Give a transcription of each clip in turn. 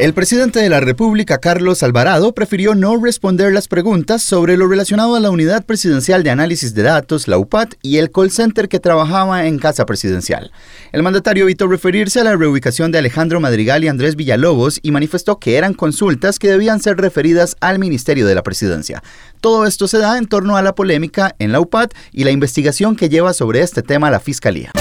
El presidente de la República, Carlos Alvarado, prefirió no responder las preguntas sobre lo relacionado a la Unidad Presidencial de Análisis de Datos, la UPAT, y el call center que trabajaba en Casa Presidencial. El mandatario evitó referirse a la reubicación de Alejandro Madrigal y Andrés Villalobos y manifestó que eran consultas que debían ser referidas al Ministerio de la Presidencia. Todo esto se da en torno a la polémica en la UPAT y la investigación que lleva sobre este tema la Fiscalía.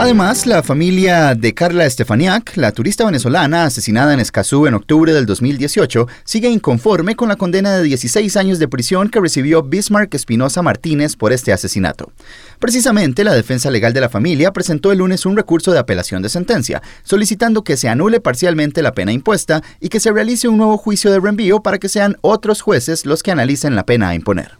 Además, la familia de Carla Estefaniak, la turista venezolana asesinada en Escazú en octubre del 2018, sigue inconforme con la condena de 16 años de prisión que recibió Bismarck Espinosa Martínez por este asesinato. Precisamente, la defensa legal de la familia presentó el lunes un recurso de apelación de sentencia, solicitando que se anule parcialmente la pena impuesta y que se realice un nuevo juicio de reenvío para que sean otros jueces los que analicen la pena a imponer.